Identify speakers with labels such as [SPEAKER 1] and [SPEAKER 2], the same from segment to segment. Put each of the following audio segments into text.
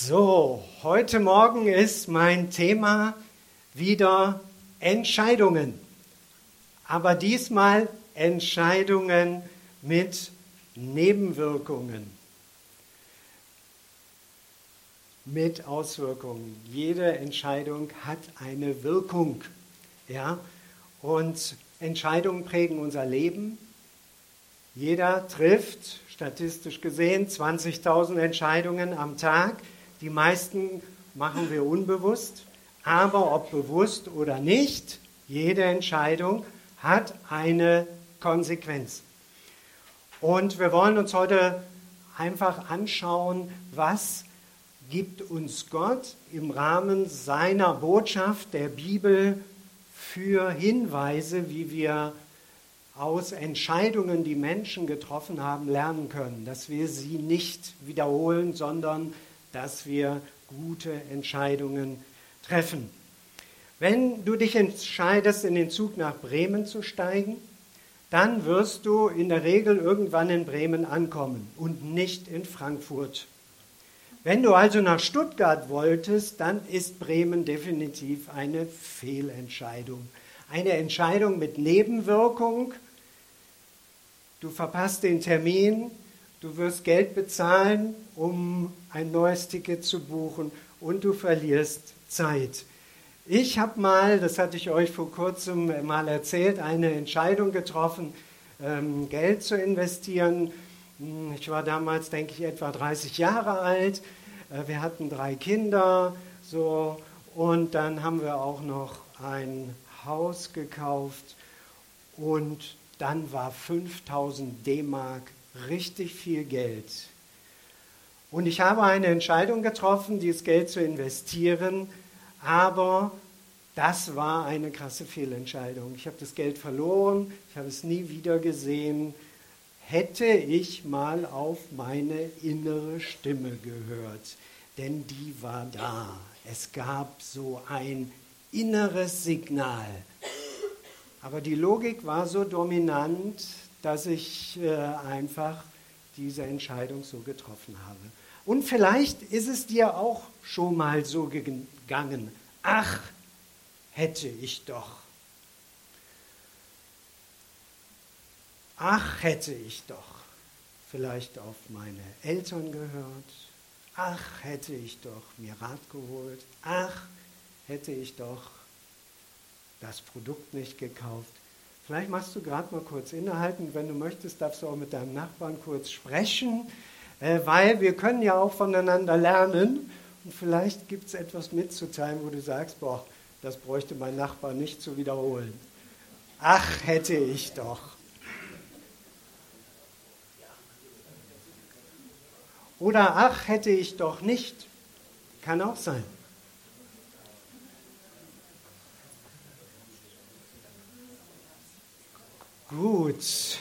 [SPEAKER 1] So, heute Morgen ist mein Thema wieder Entscheidungen. Aber diesmal Entscheidungen mit Nebenwirkungen. Mit Auswirkungen. Jede Entscheidung hat eine Wirkung. Ja? Und Entscheidungen prägen unser Leben. Jeder trifft, statistisch gesehen, 20.000 Entscheidungen am Tag. Die meisten machen wir unbewusst, aber ob bewusst oder nicht, jede Entscheidung hat eine Konsequenz. Und wir wollen uns heute einfach anschauen, was gibt uns Gott im Rahmen seiner Botschaft der Bibel für Hinweise, wie wir aus Entscheidungen, die Menschen getroffen haben, lernen können, dass wir sie nicht wiederholen, sondern dass wir gute Entscheidungen treffen. Wenn du dich entscheidest, in den Zug nach Bremen zu steigen, dann wirst du in der Regel irgendwann in Bremen ankommen und nicht in Frankfurt. Wenn du also nach Stuttgart wolltest, dann ist Bremen definitiv eine Fehlentscheidung. Eine Entscheidung mit Nebenwirkung. Du verpasst den Termin, du wirst Geld bezahlen, um ein neues Ticket zu buchen und du verlierst Zeit. Ich habe mal, das hatte ich euch vor kurzem mal erzählt, eine Entscheidung getroffen, ähm, Geld zu investieren. Hm, ich war damals, denke ich, etwa 30 Jahre alt. Äh, wir hatten drei Kinder, so und dann haben wir auch noch ein Haus gekauft und dann war 5000 D-Mark richtig viel Geld. Und ich habe eine Entscheidung getroffen, dieses Geld zu investieren, aber das war eine krasse Fehlentscheidung. Ich habe das Geld verloren, ich habe es nie wieder gesehen. Hätte ich mal auf meine innere Stimme gehört, denn die war da. Es gab so ein inneres Signal. Aber die Logik war so dominant, dass ich äh, einfach diese Entscheidung so getroffen habe. Und vielleicht ist es dir auch schon mal so gegangen. Ach, hätte ich doch. Ach, hätte ich doch vielleicht auf meine Eltern gehört. Ach, hätte ich doch mir Rat geholt. Ach, hätte ich doch das Produkt nicht gekauft. Vielleicht machst du gerade mal kurz innehalten. Wenn du möchtest, darfst du auch mit deinem Nachbarn kurz sprechen, äh, weil wir können ja auch voneinander lernen. Und vielleicht gibt es etwas mitzuteilen, wo du sagst, boah, das bräuchte mein Nachbar nicht zu wiederholen. Ach, hätte ich doch. Oder ach, hätte ich doch nicht. Kann auch sein. Gut.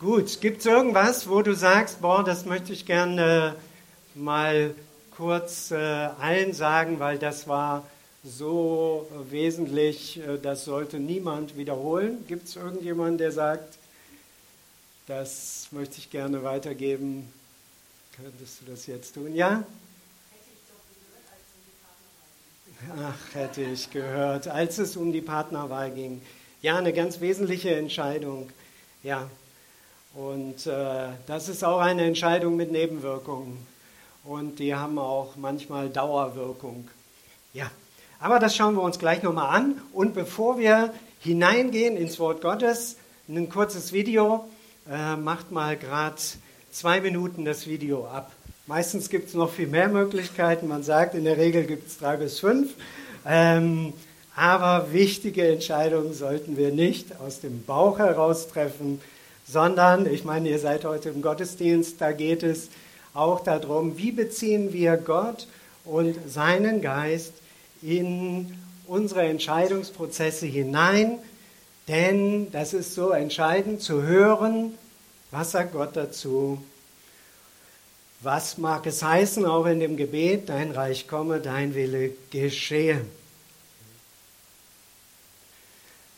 [SPEAKER 1] Gut. Gibt es irgendwas, wo du sagst, boah, das möchte ich gerne mal kurz äh, allen sagen, weil das war so wesentlich, äh, das sollte niemand wiederholen. Gibt es irgendjemanden, der sagt, das möchte ich gerne weitergeben? Könntest du das jetzt tun? Ja? Ach, hätte ich gehört, als es um die Partnerwahl ging. Ja, eine ganz wesentliche Entscheidung. Ja. Und äh, das ist auch eine Entscheidung mit Nebenwirkungen. Und die haben auch manchmal Dauerwirkung. Ja. Aber das schauen wir uns gleich nochmal an. Und bevor wir hineingehen ins Wort Gottes, ein kurzes Video. Äh, macht mal gerade zwei Minuten das Video ab. Meistens gibt es noch viel mehr Möglichkeiten. Man sagt, in der Regel gibt es drei bis fünf. Ähm, aber wichtige Entscheidungen sollten wir nicht aus dem Bauch heraus treffen, sondern, ich meine, ihr seid heute im Gottesdienst, da geht es auch darum, wie beziehen wir Gott und seinen Geist in unsere Entscheidungsprozesse hinein, denn das ist so entscheidend zu hören, was sagt Gott dazu. Was mag es heißen, auch in dem Gebet, dein Reich komme, dein Wille geschehe.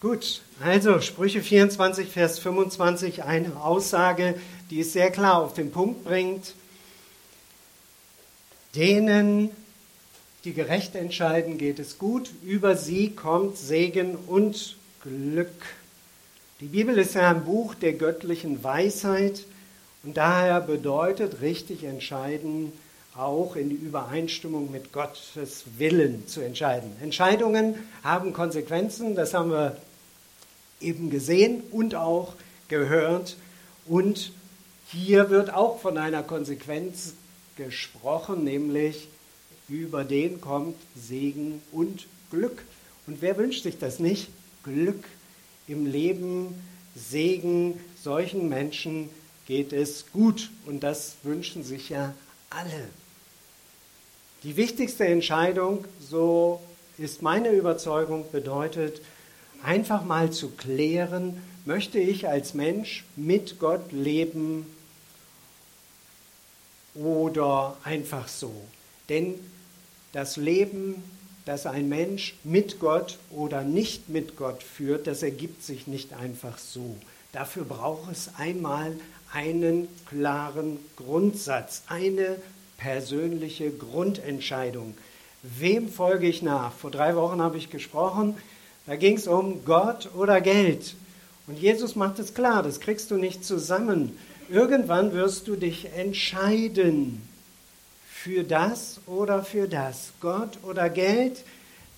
[SPEAKER 1] Gut, also Sprüche 24, Vers 25, eine Aussage, die es sehr klar auf den Punkt bringt. Denen, die gerecht entscheiden, geht es gut. Über sie kommt Segen und Glück. Die Bibel ist ja ein Buch der göttlichen Weisheit und daher bedeutet richtig entscheiden auch in die Übereinstimmung mit Gottes Willen zu entscheiden. Entscheidungen haben Konsequenzen, das haben wir eben gesehen und auch gehört. Und hier wird auch von einer Konsequenz gesprochen, nämlich über den kommt Segen und Glück. Und wer wünscht sich das nicht? Glück im Leben, Segen, solchen Menschen geht es gut. Und das wünschen sich ja alle. Die wichtigste Entscheidung, so ist meine Überzeugung, bedeutet einfach mal zu klären, möchte ich als Mensch mit Gott leben oder einfach so. Denn das Leben, das ein Mensch mit Gott oder nicht mit Gott führt, das ergibt sich nicht einfach so. Dafür braucht es einmal einen klaren Grundsatz, eine persönliche Grundentscheidung. Wem folge ich nach? Vor drei Wochen habe ich gesprochen, da ging es um Gott oder Geld. Und Jesus macht es klar, das kriegst du nicht zusammen. Irgendwann wirst du dich entscheiden für das oder für das. Gott oder Geld,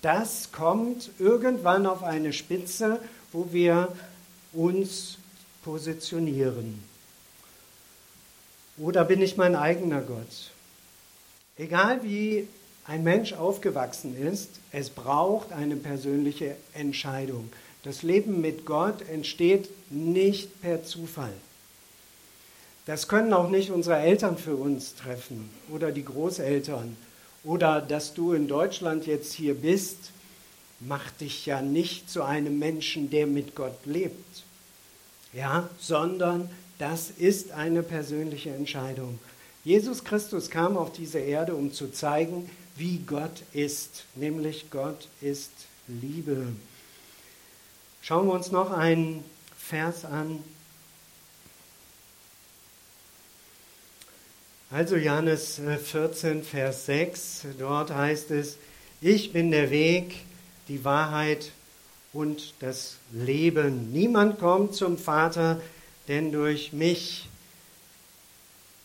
[SPEAKER 1] das kommt irgendwann auf eine Spitze, wo wir uns positionieren. Oder bin ich mein eigener Gott? Egal wie ein Mensch aufgewachsen ist, es braucht eine persönliche Entscheidung. Das Leben mit Gott entsteht nicht per Zufall. Das können auch nicht unsere Eltern für uns treffen oder die Großeltern. Oder dass du in Deutschland jetzt hier bist, macht dich ja nicht zu einem Menschen, der mit Gott lebt. Ja, sondern das ist eine persönliche Entscheidung. Jesus Christus kam auf diese Erde, um zu zeigen, wie Gott ist, nämlich Gott ist Liebe. Schauen wir uns noch einen Vers an. Also Johannes 14, Vers 6, dort heißt es, ich bin der Weg, die Wahrheit und das Leben. Niemand kommt zum Vater, denn durch mich.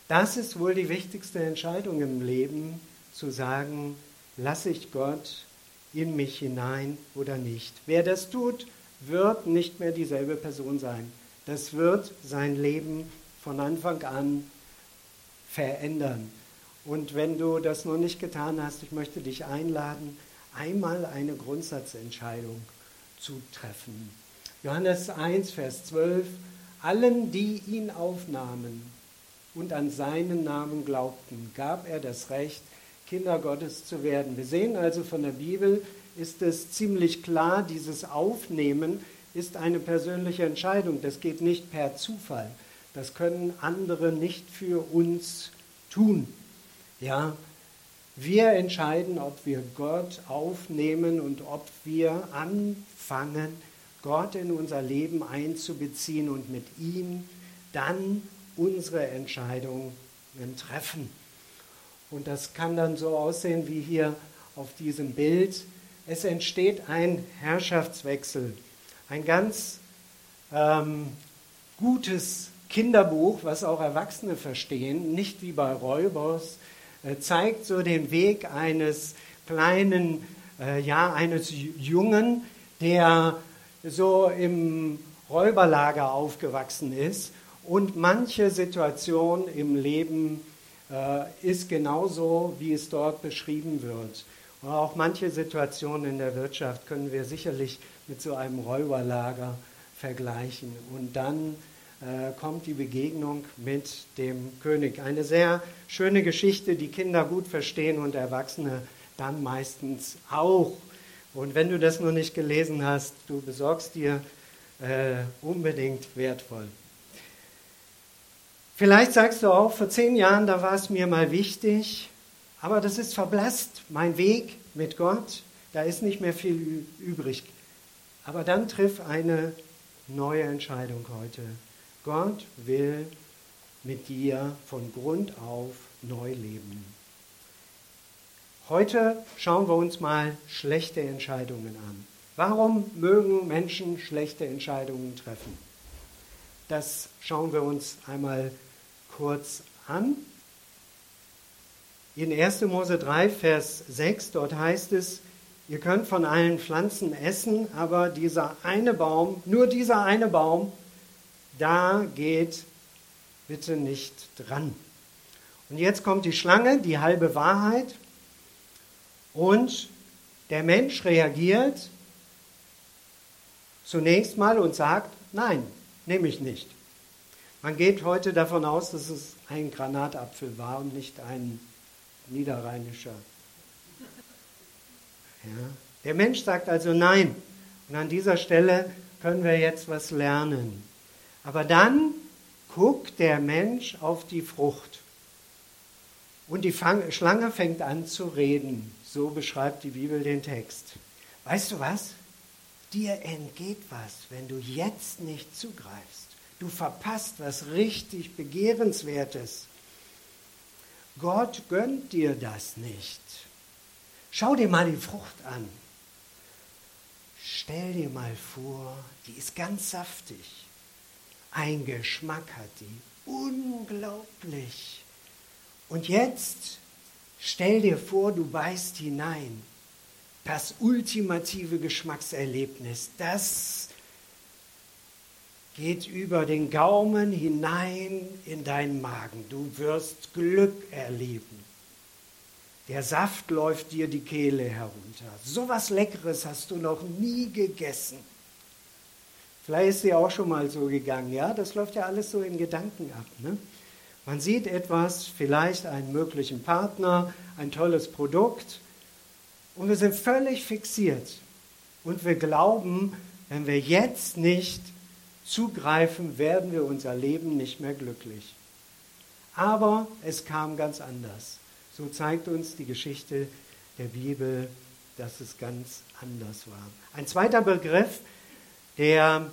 [SPEAKER 1] Das ist wohl die wichtigste Entscheidung im Leben, zu sagen, lasse ich Gott in mich hinein oder nicht. Wer das tut, wird nicht mehr dieselbe Person sein. Das wird sein Leben von Anfang an verändern. Und wenn du das noch nicht getan hast, ich möchte dich einladen, einmal eine Grundsatzentscheidung zu treffen. Johannes 1, Vers 12. Allen, die ihn aufnahmen und an seinen Namen glaubten, gab er das Recht, Kinder Gottes zu werden. Wir sehen also von der Bibel, ist es ziemlich klar, dieses Aufnehmen ist eine persönliche Entscheidung. Das geht nicht per Zufall. Das können andere nicht für uns tun. Ja, wir entscheiden, ob wir Gott aufnehmen und ob wir anfangen, Gott in unser Leben einzubeziehen und mit ihm dann unsere Entscheidungen treffen. Und das kann dann so aussehen wie hier auf diesem Bild. Es entsteht ein Herrschaftswechsel. Ein ganz ähm, gutes Kinderbuch, was auch Erwachsene verstehen, nicht wie bei Räubers, äh, zeigt so den Weg eines kleinen, äh, ja, eines Jungen, der so im Räuberlager aufgewachsen ist und manche Situation im Leben ist genauso, wie es dort beschrieben wird. Auch manche Situationen in der Wirtschaft können wir sicherlich mit so einem Räuberlager vergleichen. Und dann äh, kommt die Begegnung mit dem König. Eine sehr schöne Geschichte, die Kinder gut verstehen und Erwachsene dann meistens auch. Und wenn du das noch nicht gelesen hast, du besorgst dir äh, unbedingt wertvoll. Vielleicht sagst du auch, vor zehn Jahren, da war es mir mal wichtig, aber das ist verblasst. Mein Weg mit Gott, da ist nicht mehr viel übrig. Aber dann triff eine neue Entscheidung heute. Gott will mit dir von Grund auf neu leben. Heute schauen wir uns mal schlechte Entscheidungen an. Warum mögen Menschen schlechte Entscheidungen treffen? Das schauen wir uns einmal kurz an. In 1. Mose 3, Vers 6, dort heißt es, ihr könnt von allen Pflanzen essen, aber dieser eine Baum, nur dieser eine Baum, da geht bitte nicht dran. Und jetzt kommt die Schlange, die halbe Wahrheit, und der Mensch reagiert zunächst mal und sagt, nein, nehme ich nicht. Man geht heute davon aus, dass es ein Granatapfel war und nicht ein niederrheinischer. Ja. Der Mensch sagt also nein. Und an dieser Stelle können wir jetzt was lernen. Aber dann guckt der Mensch auf die Frucht. Und die Schlange fängt an zu reden. So beschreibt die Bibel den Text. Weißt du was? Dir entgeht was, wenn du jetzt nicht zugreifst. Du verpasst was richtig Begehrenswertes. Gott gönnt dir das nicht. Schau dir mal die Frucht an. Stell dir mal vor, die ist ganz saftig. Ein Geschmack hat die. Unglaublich. Und jetzt stell dir vor, du beißt hinein. Das ultimative Geschmackserlebnis, das geht über den Gaumen hinein in deinen Magen. Du wirst Glück erleben. Der Saft läuft dir die Kehle herunter. So was Leckeres hast du noch nie gegessen. Vielleicht ist dir auch schon mal so gegangen, ja? Das läuft ja alles so in Gedanken ab. Ne? Man sieht etwas, vielleicht einen möglichen Partner, ein tolles Produkt und wir sind völlig fixiert. Und wir glauben, wenn wir jetzt nicht zugreifen, werden wir unser Leben nicht mehr glücklich. Aber es kam ganz anders. So zeigt uns die Geschichte der Bibel, dass es ganz anders war. Ein zweiter Begriff, der,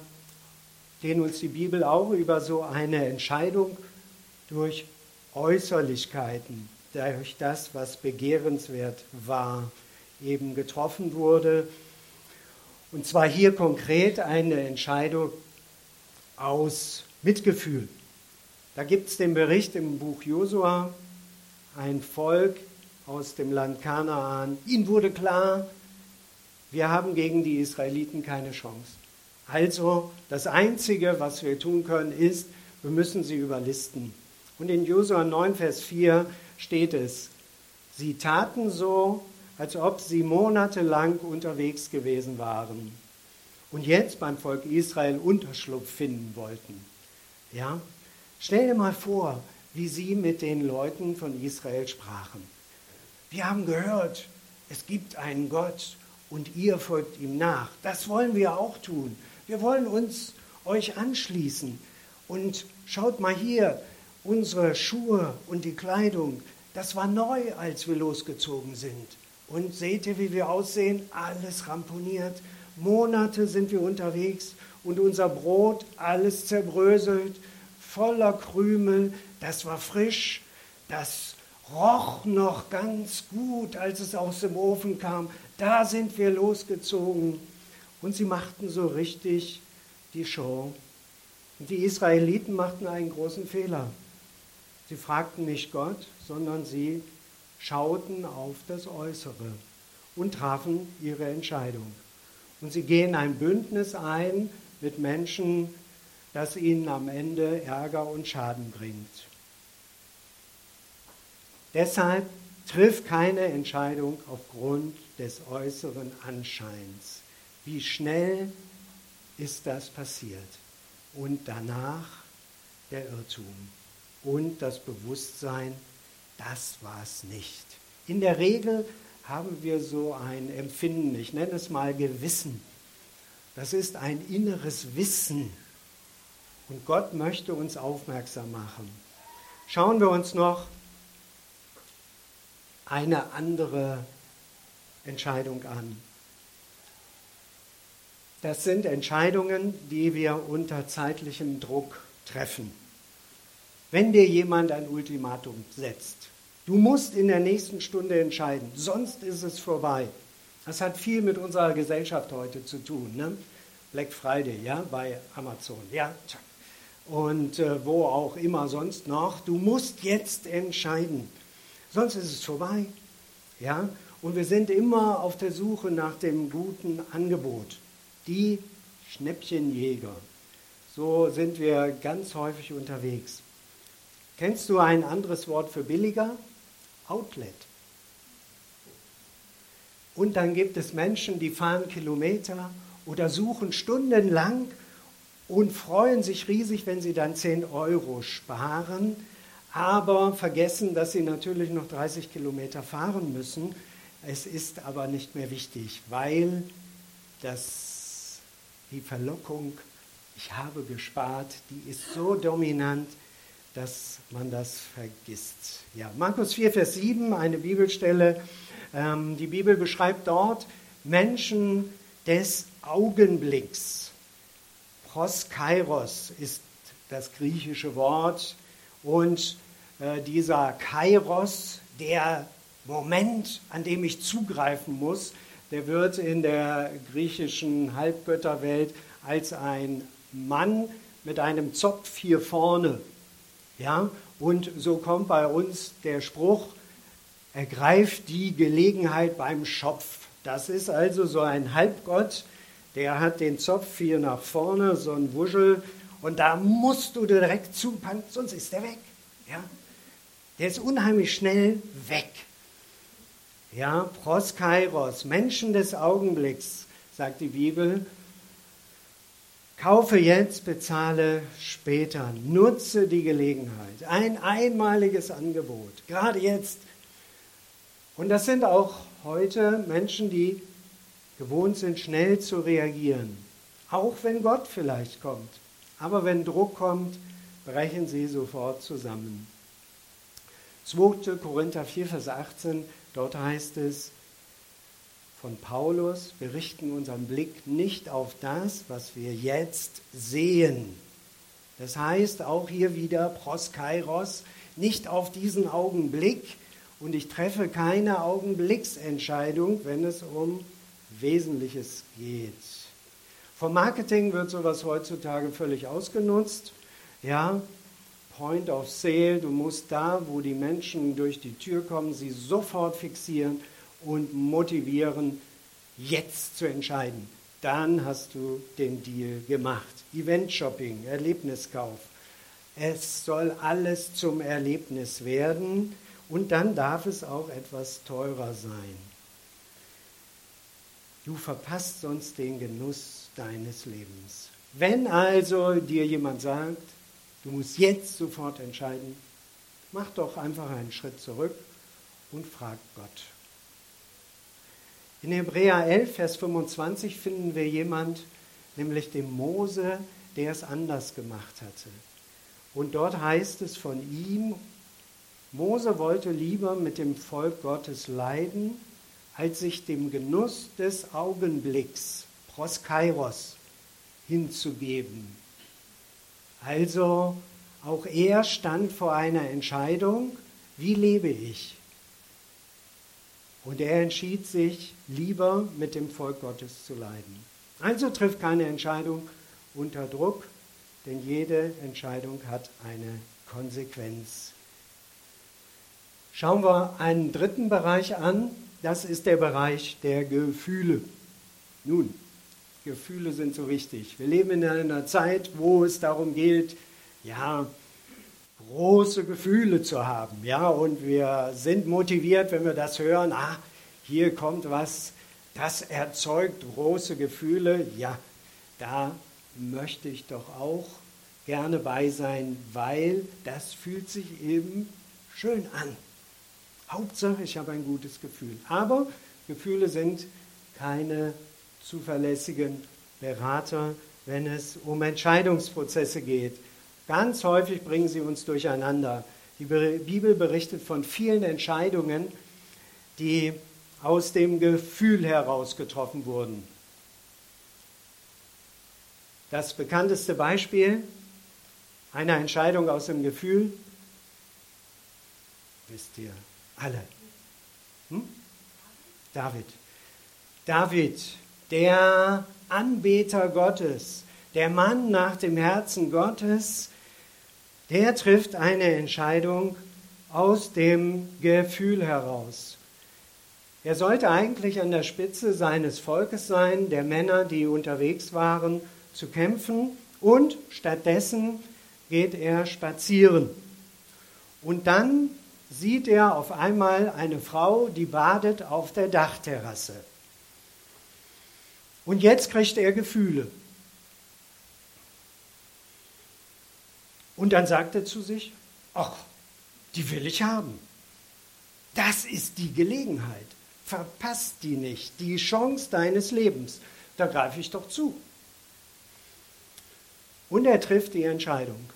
[SPEAKER 1] den uns die Bibel auch über so eine Entscheidung durch Äußerlichkeiten, durch das, was begehrenswert war, eben getroffen wurde. Und zwar hier konkret eine Entscheidung aus Mitgefühl. Da gibt es den Bericht im Buch Josua, ein Volk aus dem Land Kanaan. Ihnen wurde klar, wir haben gegen die Israeliten keine Chance. Also das Einzige, was wir tun können, ist, wir müssen sie überlisten. Und in Josua 9, Vers 4 steht es, sie taten so, als ob sie monatelang unterwegs gewesen waren und jetzt beim Volk Israel Unterschlupf finden wollten. Ja? Stell dir mal vor, wie sie mit den Leuten von Israel sprachen. Wir haben gehört, es gibt einen Gott und ihr folgt ihm nach. Das wollen wir auch tun. Wir wollen uns euch anschließen. Und schaut mal hier, unsere Schuhe und die Kleidung, das war neu, als wir losgezogen sind. Und seht ihr, wie wir aussehen? Alles ramponiert, Monate sind wir unterwegs und unser Brot, alles zerbröselt, voller Krümel, das war frisch, das roch noch ganz gut, als es aus dem Ofen kam. Da sind wir losgezogen und sie machten so richtig die Show. Und die Israeliten machten einen großen Fehler. Sie fragten nicht Gott, sondern sie schauten auf das Äußere und trafen ihre Entscheidung. Und sie gehen ein Bündnis ein mit Menschen, das ihnen am Ende Ärger und Schaden bringt. Deshalb triff keine Entscheidung aufgrund des äußeren Anscheins. Wie schnell ist das passiert? Und danach der Irrtum und das Bewusstsein, das war es nicht. In der Regel haben wir so ein Empfinden, ich nenne es mal Gewissen. Das ist ein inneres Wissen. Und Gott möchte uns aufmerksam machen. Schauen wir uns noch eine andere Entscheidung an. Das sind Entscheidungen, die wir unter zeitlichem Druck treffen. Wenn dir jemand ein Ultimatum setzt, Du musst in der nächsten Stunde entscheiden, sonst ist es vorbei. Das hat viel mit unserer Gesellschaft heute zu tun. Ne? Black Friday, ja, bei Amazon, ja, und äh, wo auch immer sonst noch. Du musst jetzt entscheiden, sonst ist es vorbei, ja. Und wir sind immer auf der Suche nach dem guten Angebot. Die Schnäppchenjäger. So sind wir ganz häufig unterwegs. Kennst du ein anderes Wort für billiger? Outlet. Und dann gibt es Menschen, die fahren Kilometer oder suchen stundenlang und freuen sich riesig, wenn sie dann 10 Euro sparen, aber vergessen, dass sie natürlich noch 30 Kilometer fahren müssen. Es ist aber nicht mehr wichtig, weil das, die Verlockung, ich habe gespart, die ist so dominant, dass man das vergisst. Ja, Markus 4, Vers 7, eine Bibelstelle. Ähm, die Bibel beschreibt dort Menschen des Augenblicks. Proskairos ist das griechische Wort und äh, dieser Kairos, der Moment, an dem ich zugreifen muss, der wird in der griechischen Halbgötterwelt als ein Mann mit einem Zopf hier vorne ja, und so kommt bei uns der Spruch, ergreift die Gelegenheit beim Schopf. Das ist also so ein Halbgott, der hat den Zopf hier nach vorne, so ein Wuschel, und da musst du direkt zupacken, sonst ist der weg. Ja? Der ist unheimlich schnell weg. Ja, Proskairos, Menschen des Augenblicks, sagt die Bibel, Kaufe jetzt, bezahle später. Nutze die Gelegenheit. Ein einmaliges Angebot. Gerade jetzt. Und das sind auch heute Menschen, die gewohnt sind, schnell zu reagieren. Auch wenn Gott vielleicht kommt. Aber wenn Druck kommt, brechen sie sofort zusammen. 2. Korinther 4, Vers 18, dort heißt es, von Paulus, wir richten unseren Blick nicht auf das, was wir jetzt sehen. Das heißt auch hier wieder Proskairos, nicht auf diesen Augenblick und ich treffe keine Augenblicksentscheidung, wenn es um Wesentliches geht. Vom Marketing wird sowas heutzutage völlig ausgenutzt. Ja, Point of Sale, du musst da, wo die Menschen durch die Tür kommen, sie sofort fixieren und motivieren, jetzt zu entscheiden. Dann hast du den Deal gemacht. Event-Shopping, Erlebniskauf. Es soll alles zum Erlebnis werden und dann darf es auch etwas teurer sein. Du verpasst sonst den Genuss deines Lebens. Wenn also dir jemand sagt, du musst jetzt sofort entscheiden, mach doch einfach einen Schritt zurück und frag Gott. In Hebräer 11, Vers 25 finden wir jemand, nämlich den Mose, der es anders gemacht hatte. Und dort heißt es von ihm, Mose wollte lieber mit dem Volk Gottes leiden, als sich dem Genuss des Augenblicks, Proskairos, hinzugeben. Also auch er stand vor einer Entscheidung, wie lebe ich? Und er entschied sich, lieber mit dem Volk Gottes zu leiden. Also trifft keine Entscheidung unter Druck, denn jede Entscheidung hat eine Konsequenz. Schauen wir einen dritten Bereich an, das ist der Bereich der Gefühle. Nun, Gefühle sind so wichtig. Wir leben in einer Zeit, wo es darum geht, ja, große Gefühle zu haben. Ja, und wir sind motiviert, wenn wir das hören. Ah, hier kommt was, das erzeugt große Gefühle. Ja, da möchte ich doch auch gerne bei sein, weil das fühlt sich eben schön an. Hauptsache, ich habe ein gutes Gefühl. Aber Gefühle sind keine zuverlässigen Berater, wenn es um Entscheidungsprozesse geht. Ganz häufig bringen sie uns durcheinander. Die Bibel berichtet von vielen Entscheidungen, die aus dem Gefühl heraus getroffen wurden. Das bekannteste Beispiel einer Entscheidung aus dem Gefühl, wisst ihr, Alle. Hm? David. David, der Anbeter Gottes, der Mann nach dem Herzen Gottes, der trifft eine Entscheidung aus dem Gefühl heraus. Er sollte eigentlich an der Spitze seines Volkes sein, der Männer, die unterwegs waren, zu kämpfen, und stattdessen geht er spazieren. Und dann sieht er auf einmal eine Frau, die badet auf der Dachterrasse. Und jetzt kriegt er Gefühle. Und dann sagt er zu sich, ach, die will ich haben. Das ist die Gelegenheit. Verpasst die nicht, die Chance deines Lebens. Da greife ich doch zu. Und er trifft die Entscheidung.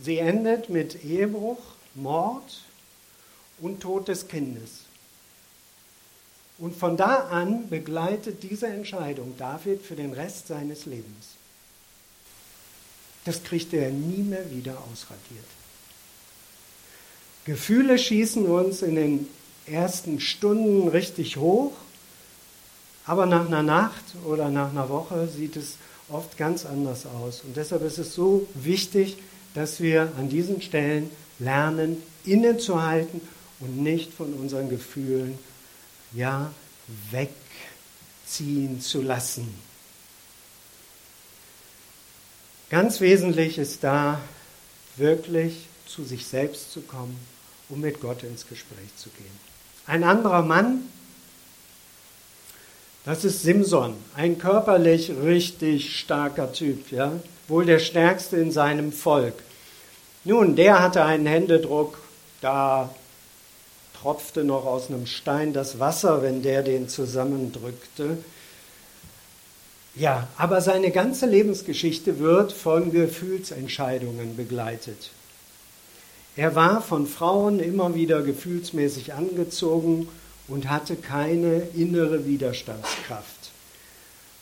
[SPEAKER 1] Sie endet mit Ehebruch, Mord und Tod des Kindes. Und von da an begleitet diese Entscheidung David für den Rest seines Lebens. Das kriegt er nie mehr wieder ausradiert. Gefühle schießen uns in den ersten Stunden richtig hoch, aber nach einer Nacht oder nach einer Woche sieht es oft ganz anders aus. Und deshalb ist es so wichtig, dass wir an diesen Stellen lernen, innezuhalten und nicht von unseren Gefühlen ja wegziehen zu lassen. Ganz wesentlich ist da wirklich zu sich selbst zu kommen, um mit Gott ins Gespräch zu gehen. Ein anderer Mann, das ist Simson, ein körperlich richtig starker Typ, ja, wohl der stärkste in seinem Volk. Nun, der hatte einen Händedruck, da tropfte noch aus einem Stein das Wasser, wenn der den zusammendrückte. Ja, aber seine ganze Lebensgeschichte wird von Gefühlsentscheidungen begleitet. Er war von Frauen immer wieder gefühlsmäßig angezogen und hatte keine innere Widerstandskraft.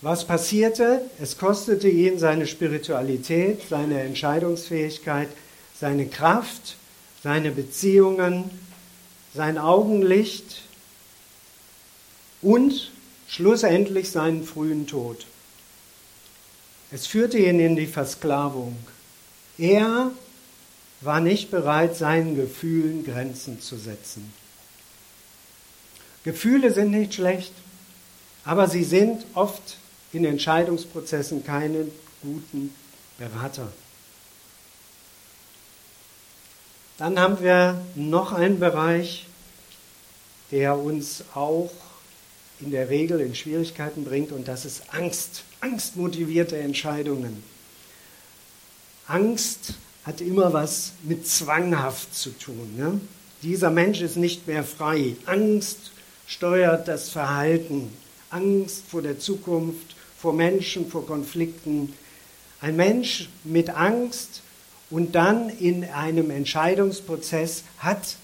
[SPEAKER 1] Was passierte? Es kostete ihn seine Spiritualität, seine Entscheidungsfähigkeit, seine Kraft, seine Beziehungen, sein Augenlicht und schlussendlich seinen frühen Tod. Es führte ihn in die Versklavung. Er war nicht bereit, seinen Gefühlen Grenzen zu setzen. Gefühle sind nicht schlecht, aber sie sind oft in Entscheidungsprozessen keine guten Berater. Dann haben wir noch einen Bereich, der uns auch in der Regel in Schwierigkeiten bringt, und das ist Angst, angstmotivierte Entscheidungen. Angst hat immer was mit zwanghaft zu tun. Ne? Dieser Mensch ist nicht mehr frei. Angst steuert das Verhalten. Angst vor der Zukunft, vor Menschen, vor Konflikten. Ein Mensch mit Angst und dann in einem Entscheidungsprozess hat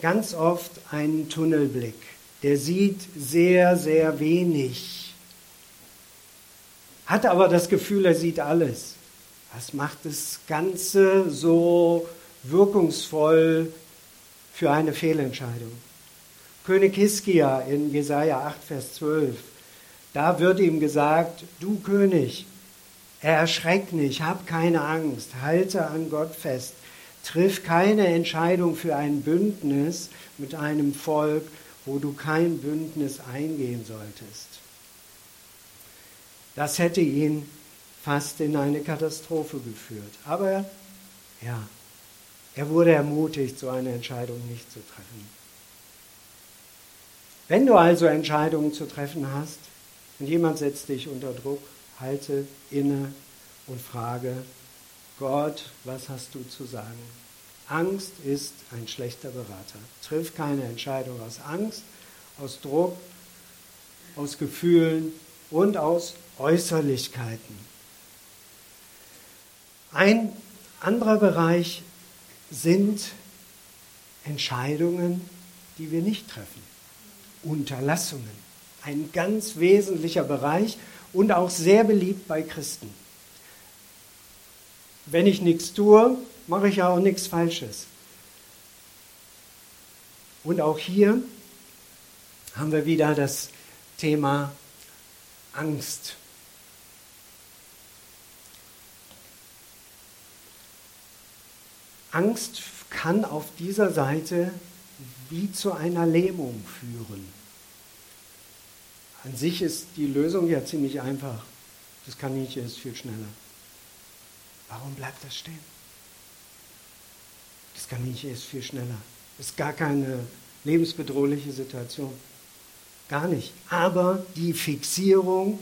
[SPEAKER 1] ganz oft einen Tunnelblick. Der sieht sehr, sehr wenig, hat aber das Gefühl, er sieht alles. Was macht das Ganze so wirkungsvoll für eine Fehlentscheidung? König Hiskia in Jesaja 8, Vers 12. Da wird ihm gesagt: Du König, erschreck nicht, hab keine Angst, halte an Gott fest, triff keine Entscheidung für ein Bündnis mit einem Volk, wo du kein Bündnis eingehen solltest. Das hätte ihn fast in eine Katastrophe geführt. Aber ja, er wurde ermutigt, so eine Entscheidung nicht zu treffen. Wenn du also Entscheidungen zu treffen hast und jemand setzt dich unter Druck, halte inne und frage, Gott, was hast du zu sagen? Angst ist ein schlechter Berater. Triff keine Entscheidung aus Angst, aus Druck, aus Gefühlen und aus Äußerlichkeiten. Ein anderer Bereich sind Entscheidungen, die wir nicht treffen. Unterlassungen. Ein ganz wesentlicher Bereich und auch sehr beliebt bei Christen. Wenn ich nichts tue, mache ich ja auch nichts Falsches. Und auch hier haben wir wieder das Thema Angst. Angst kann auf dieser Seite wie zu einer Lähmung führen. An sich ist die Lösung ja ziemlich einfach. Das Kaninchen ist viel schneller. Warum bleibt das stehen? Das Kaninchen ist viel schneller. Ist gar keine lebensbedrohliche Situation. Gar nicht. Aber die Fixierung,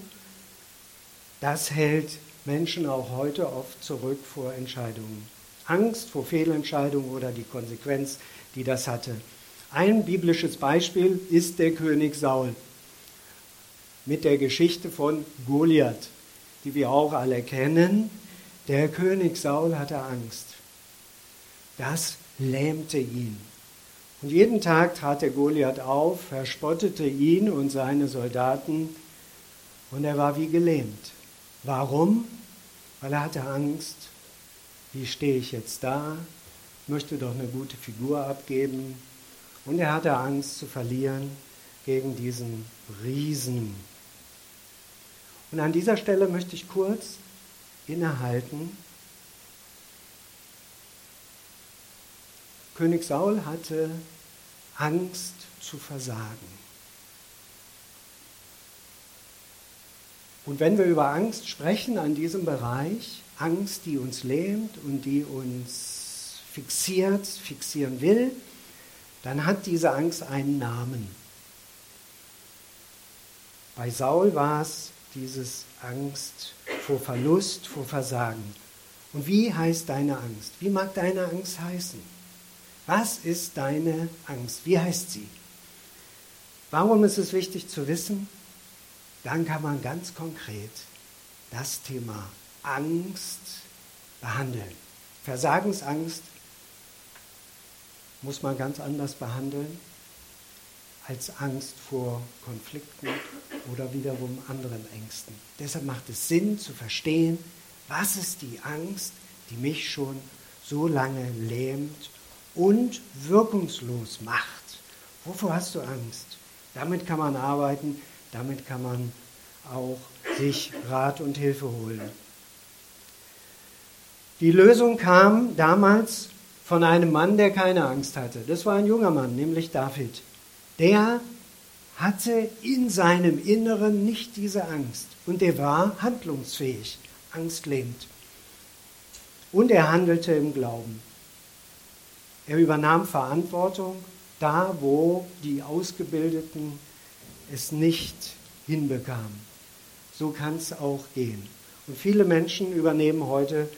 [SPEAKER 1] das hält Menschen auch heute oft zurück vor Entscheidungen. Angst vor Fehlentscheidungen oder die Konsequenz, die das hatte. Ein biblisches Beispiel ist der König Saul mit der Geschichte von Goliath, die wir auch alle kennen. Der König Saul hatte Angst. Das lähmte ihn. Und jeden Tag trat der Goliath auf, verspottete ihn und seine Soldaten und er war wie gelähmt. Warum? Weil er hatte Angst. Wie stehe ich jetzt da? Möchte doch eine gute Figur abgeben. Und er hatte Angst zu verlieren gegen diesen Riesen. Und an dieser Stelle möchte ich kurz innehalten. König Saul hatte Angst zu versagen. Und wenn wir über Angst sprechen an diesem Bereich, Angst, die uns lähmt und die uns fixiert, fixieren will, dann hat diese Angst einen Namen. Bei Saul war es dieses Angst vor Verlust, vor Versagen. Und wie heißt deine Angst? Wie mag deine Angst heißen? Was ist deine Angst? Wie heißt sie? Warum ist es wichtig zu wissen? Dann kann man ganz konkret das Thema Angst behandeln. Versagensangst muss man ganz anders behandeln als Angst vor Konflikten oder wiederum anderen Ängsten. Deshalb macht es Sinn zu verstehen, was ist die Angst, die mich schon so lange lähmt und wirkungslos macht. Wovor hast du Angst? Damit kann man arbeiten, damit kann man auch sich Rat und Hilfe holen. Die Lösung kam damals von einem Mann, der keine Angst hatte. Das war ein junger Mann, nämlich David. Der hatte in seinem Inneren nicht diese Angst und er war handlungsfähig, angstlähmend. Und er handelte im Glauben. Er übernahm Verantwortung da, wo die Ausgebildeten es nicht hinbekamen. So kann es auch gehen. Und viele Menschen übernehmen heute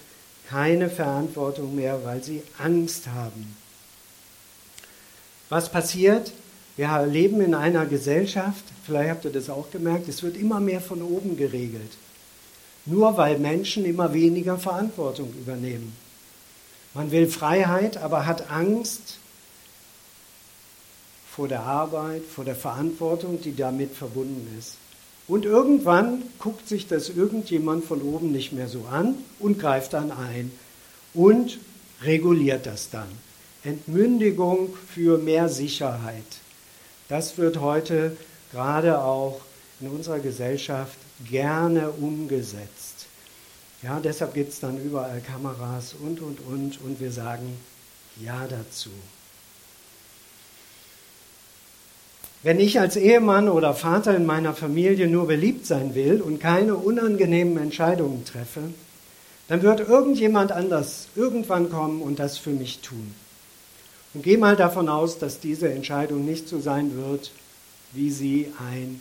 [SPEAKER 1] keine Verantwortung mehr, weil sie Angst haben. Was passiert? Wir leben in einer Gesellschaft, vielleicht habt ihr das auch gemerkt, es wird immer mehr von oben geregelt. Nur weil Menschen immer weniger Verantwortung übernehmen. Man will Freiheit, aber hat Angst vor der Arbeit, vor der Verantwortung, die damit verbunden ist. Und irgendwann guckt sich das irgendjemand von oben nicht mehr so an und greift dann ein und reguliert das dann. Entmündigung für mehr Sicherheit. Das wird heute gerade auch in unserer Gesellschaft gerne umgesetzt. Ja, deshalb gibt es dann überall Kameras und, und, und, und wir sagen Ja dazu. Wenn ich als Ehemann oder Vater in meiner Familie nur beliebt sein will und keine unangenehmen Entscheidungen treffe, dann wird irgendjemand anders irgendwann kommen und das für mich tun. Und geh mal davon aus, dass diese Entscheidung nicht so sein wird, wie sie ein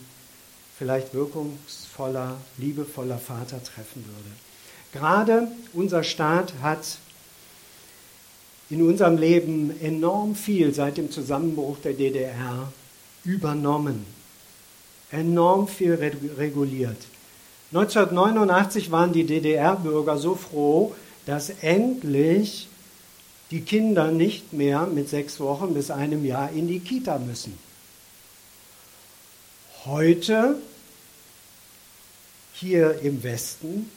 [SPEAKER 1] vielleicht wirkungsvoller, liebevoller Vater treffen würde. Gerade unser Staat hat in unserem Leben enorm viel seit dem Zusammenbruch der DDR übernommen, enorm viel reguliert. 1989 waren die DDR-Bürger so froh, dass endlich die Kinder nicht mehr mit sechs Wochen bis einem Jahr in die Kita müssen. Heute, hier im Westen,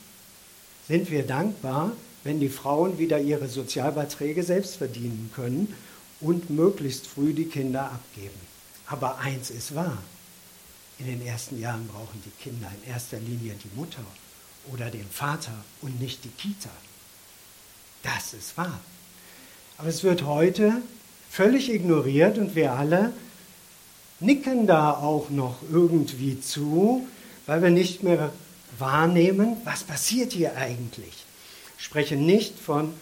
[SPEAKER 1] sind wir dankbar, wenn die Frauen wieder ihre Sozialbeiträge selbst verdienen können und möglichst früh die Kinder abgeben. Aber eins ist wahr, in den ersten Jahren brauchen die Kinder in erster Linie die Mutter oder den Vater und nicht die Kita. Das ist wahr. Aber es wird heute völlig ignoriert und wir alle nicken da auch noch irgendwie zu, weil wir nicht mehr wahrnehmen, was passiert hier eigentlich. Ich spreche nicht von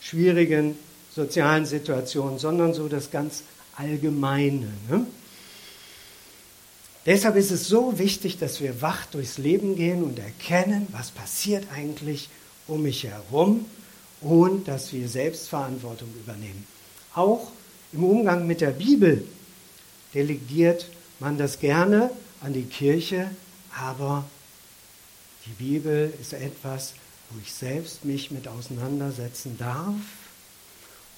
[SPEAKER 1] schwierigen sozialen Situationen, sondern so das ganz Allgemeine. Ne? Deshalb ist es so wichtig, dass wir wach durchs Leben gehen und erkennen, was passiert eigentlich um mich herum und dass wir Selbstverantwortung übernehmen. Auch im Umgang mit der Bibel delegiert man das gerne an die Kirche, aber die Bibel ist etwas, wo ich selbst mich mit auseinandersetzen darf.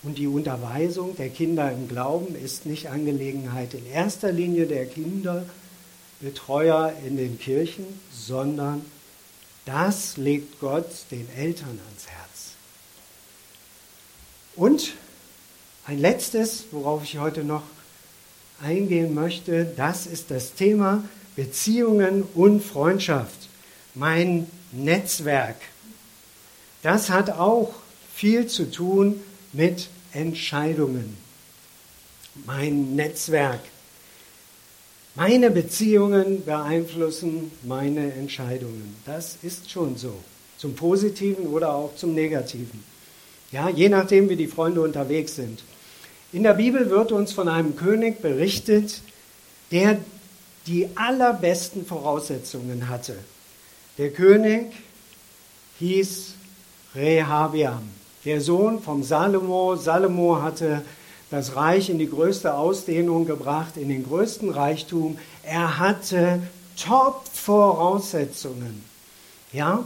[SPEAKER 1] Und die Unterweisung der Kinder im Glauben ist nicht Angelegenheit in erster Linie der Kinderbetreuer in den Kirchen, sondern das legt Gott den Eltern ans Herz. Und ein letztes, worauf ich heute noch eingehen möchte, das ist das Thema Beziehungen und Freundschaft. Mein Netzwerk. Das hat auch viel zu tun mit Entscheidungen. Mein Netzwerk. Meine Beziehungen beeinflussen meine Entscheidungen. Das ist schon so. Zum Positiven oder auch zum Negativen. Ja, je nachdem, wie die Freunde unterwegs sind. In der Bibel wird uns von einem König berichtet, der die allerbesten Voraussetzungen hatte. Der König hieß Rehabiam, der Sohn vom Salomo. Salomo hatte das Reich in die größte Ausdehnung gebracht, in den größten Reichtum. Er hatte Top-Voraussetzungen. Ja?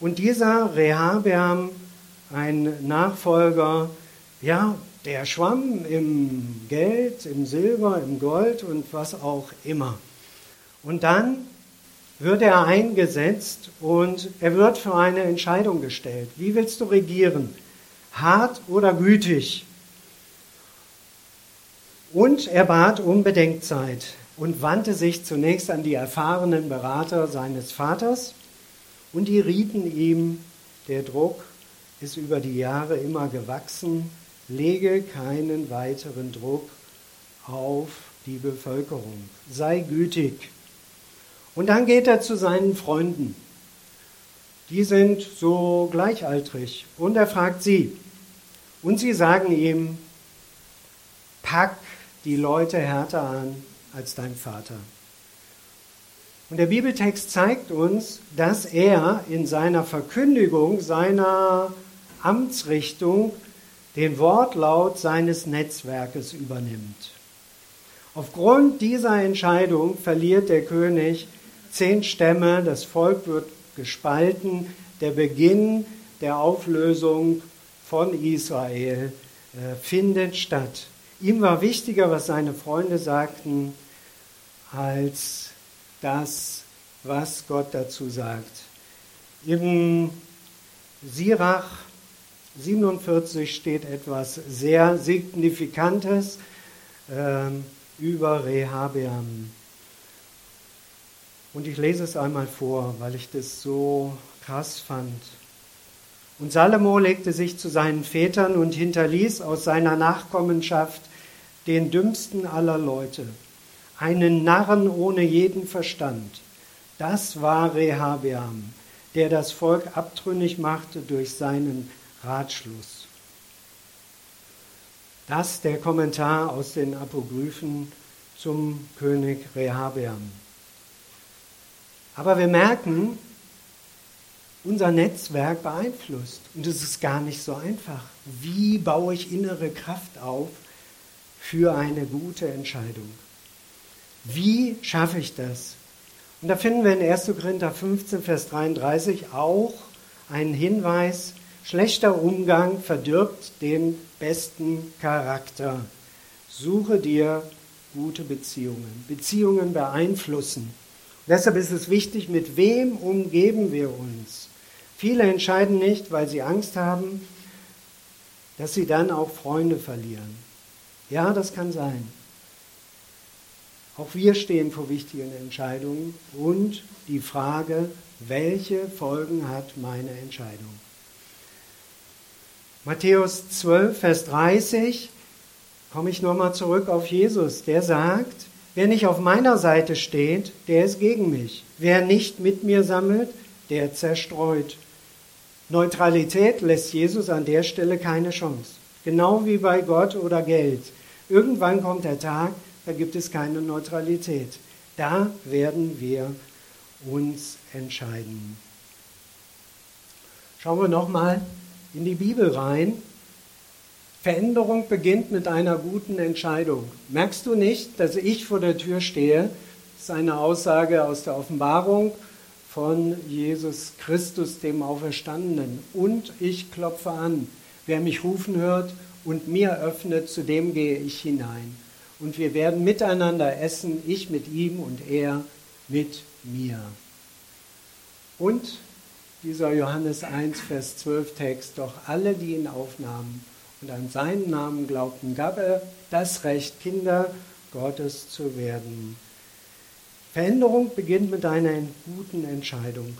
[SPEAKER 1] Und dieser Rehabiam ein Nachfolger, ja, der schwamm im Geld, im Silber, im Gold und was auch immer. Und dann wird er eingesetzt und er wird für eine Entscheidung gestellt. Wie willst du regieren? Hart oder gütig? Und er bat um Bedenkzeit und wandte sich zunächst an die erfahrenen Berater seines Vaters und die rieten ihm, der Druck ist über die Jahre immer gewachsen. Lege keinen weiteren Druck auf die Bevölkerung. Sei gütig. Und dann geht er zu seinen Freunden. Die sind so gleichaltrig. Und er fragt sie. Und sie sagen ihm, pack die Leute härter an als dein Vater. Und der Bibeltext zeigt uns, dass er in seiner Verkündigung seiner Amtsrichtung den Wortlaut seines Netzwerkes übernimmt. Aufgrund dieser Entscheidung verliert der König zehn Stämme, das Volk wird gespalten, der Beginn der Auflösung von Israel äh, findet statt. Ihm war wichtiger, was seine Freunde sagten, als das, was Gott dazu sagt. Im Sirach 47 steht etwas sehr Signifikantes äh, über Rehabeam. Und ich lese es einmal vor, weil ich das so krass fand. Und Salomo legte sich zu seinen Vätern und hinterließ aus seiner Nachkommenschaft den dümmsten aller Leute, einen Narren ohne jeden Verstand. Das war Rehabeam, der das Volk abtrünnig machte durch seinen Ratschluss. Das der Kommentar aus den Apokryphen zum König Rehabeam. Aber wir merken, unser Netzwerk beeinflusst. Und es ist gar nicht so einfach. Wie baue ich innere Kraft auf für eine gute Entscheidung? Wie schaffe ich das? Und da finden wir in 1. Korinther 15, Vers 33 auch einen Hinweis Schlechter Umgang verdirbt den besten Charakter. Suche dir gute Beziehungen. Beziehungen beeinflussen. Deshalb ist es wichtig, mit wem umgeben wir uns. Viele entscheiden nicht, weil sie Angst haben, dass sie dann auch Freunde verlieren. Ja, das kann sein. Auch wir stehen vor wichtigen Entscheidungen und die Frage, welche Folgen hat meine Entscheidung? Matthäus 12, Vers 30, komme ich nochmal zurück auf Jesus. Der sagt, wer nicht auf meiner Seite steht, der ist gegen mich. Wer nicht mit mir sammelt, der zerstreut. Neutralität lässt Jesus an der Stelle keine Chance. Genau wie bei Gott oder Geld. Irgendwann kommt der Tag, da gibt es keine Neutralität. Da werden wir uns entscheiden. Schauen wir nochmal in die Bibel rein. Veränderung beginnt mit einer guten Entscheidung. Merkst du nicht, dass ich vor der Tür stehe? Das ist eine Aussage aus der Offenbarung von Jesus Christus, dem Auferstandenen. Und ich klopfe an. Wer mich rufen hört und mir öffnet, zu dem gehe ich hinein. Und wir werden miteinander essen, ich mit ihm und er mit mir. Und dieser Johannes 1, Vers 12 Text, doch alle, die ihn aufnahmen und an seinen Namen glaubten, gab er das Recht, Kinder Gottes zu werden. Veränderung beginnt mit einer guten Entscheidung.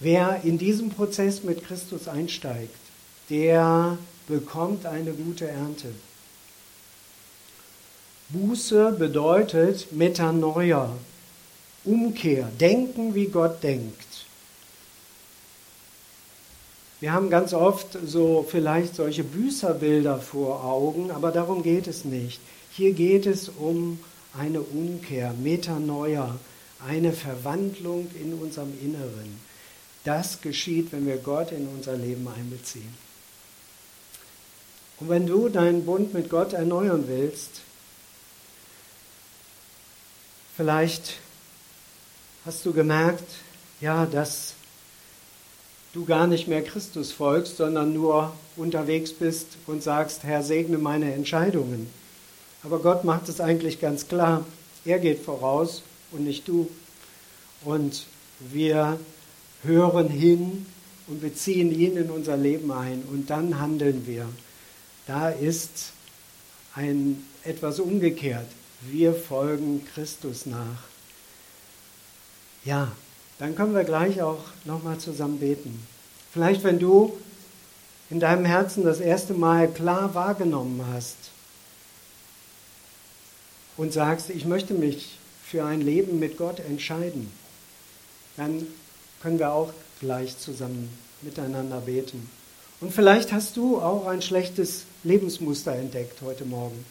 [SPEAKER 1] Wer in diesem Prozess mit Christus einsteigt, der bekommt eine gute Ernte. Buße bedeutet Metanoia, Umkehr, denken wie Gott denkt. Wir haben ganz oft so vielleicht solche Büßerbilder vor Augen, aber darum geht es nicht. Hier geht es um eine Umkehr, Metanoia, eine Verwandlung in unserem Inneren. Das geschieht, wenn wir Gott in unser Leben einbeziehen. Und wenn du deinen Bund mit Gott erneuern willst, vielleicht hast du gemerkt, ja, dass du gar nicht mehr Christus folgst, sondern nur unterwegs bist und sagst, Herr, segne meine Entscheidungen. Aber Gott macht es eigentlich ganz klar. Er geht voraus und nicht du. Und wir hören hin und beziehen ihn in unser Leben ein und dann handeln wir. Da ist ein etwas umgekehrt. Wir folgen Christus nach. Ja, dann können wir gleich auch nochmal zusammen beten. Vielleicht, wenn du in deinem Herzen das erste Mal klar wahrgenommen hast, und sagst, ich möchte mich für ein Leben mit Gott entscheiden, dann können wir auch gleich zusammen miteinander beten. Und vielleicht hast du auch ein schlechtes Lebensmuster entdeckt heute Morgen.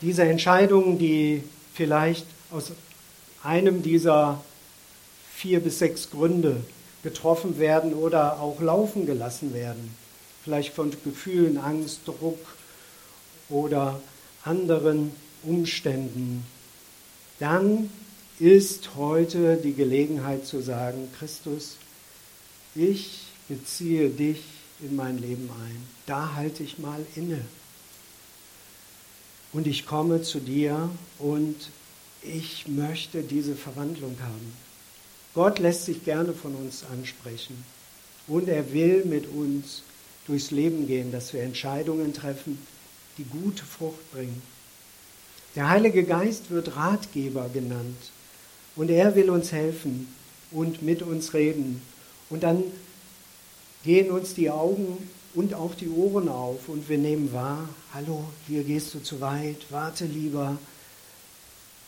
[SPEAKER 1] Diese Entscheidungen, die vielleicht aus einem dieser vier bis sechs Gründe getroffen werden oder auch laufen gelassen werden. Vielleicht von Gefühlen, Angst, Druck oder anderen Umständen, dann ist heute die Gelegenheit zu sagen, Christus, ich beziehe dich in mein Leben ein. Da halte ich mal inne. Und ich komme zu dir und ich möchte diese Verwandlung haben. Gott lässt sich gerne von uns ansprechen und er will mit uns durchs Leben gehen, dass wir Entscheidungen treffen, die gute Frucht bringen. Der Heilige Geist wird Ratgeber genannt und er will uns helfen und mit uns reden. Und dann gehen uns die Augen und auch die Ohren auf und wir nehmen wahr, hallo, hier gehst du zu weit, warte lieber,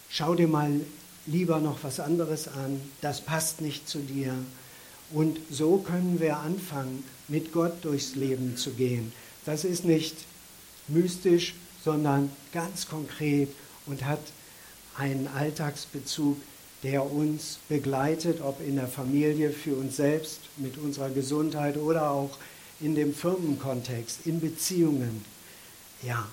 [SPEAKER 1] schau dir mal lieber noch was anderes an, das passt nicht zu dir. Und so können wir anfangen, mit Gott durchs Leben zu gehen. Das ist nicht mystisch, sondern ganz konkret und hat einen Alltagsbezug, der uns begleitet, ob in der Familie, für uns selbst, mit unserer Gesundheit oder auch in dem Firmenkontext, in Beziehungen. Ja,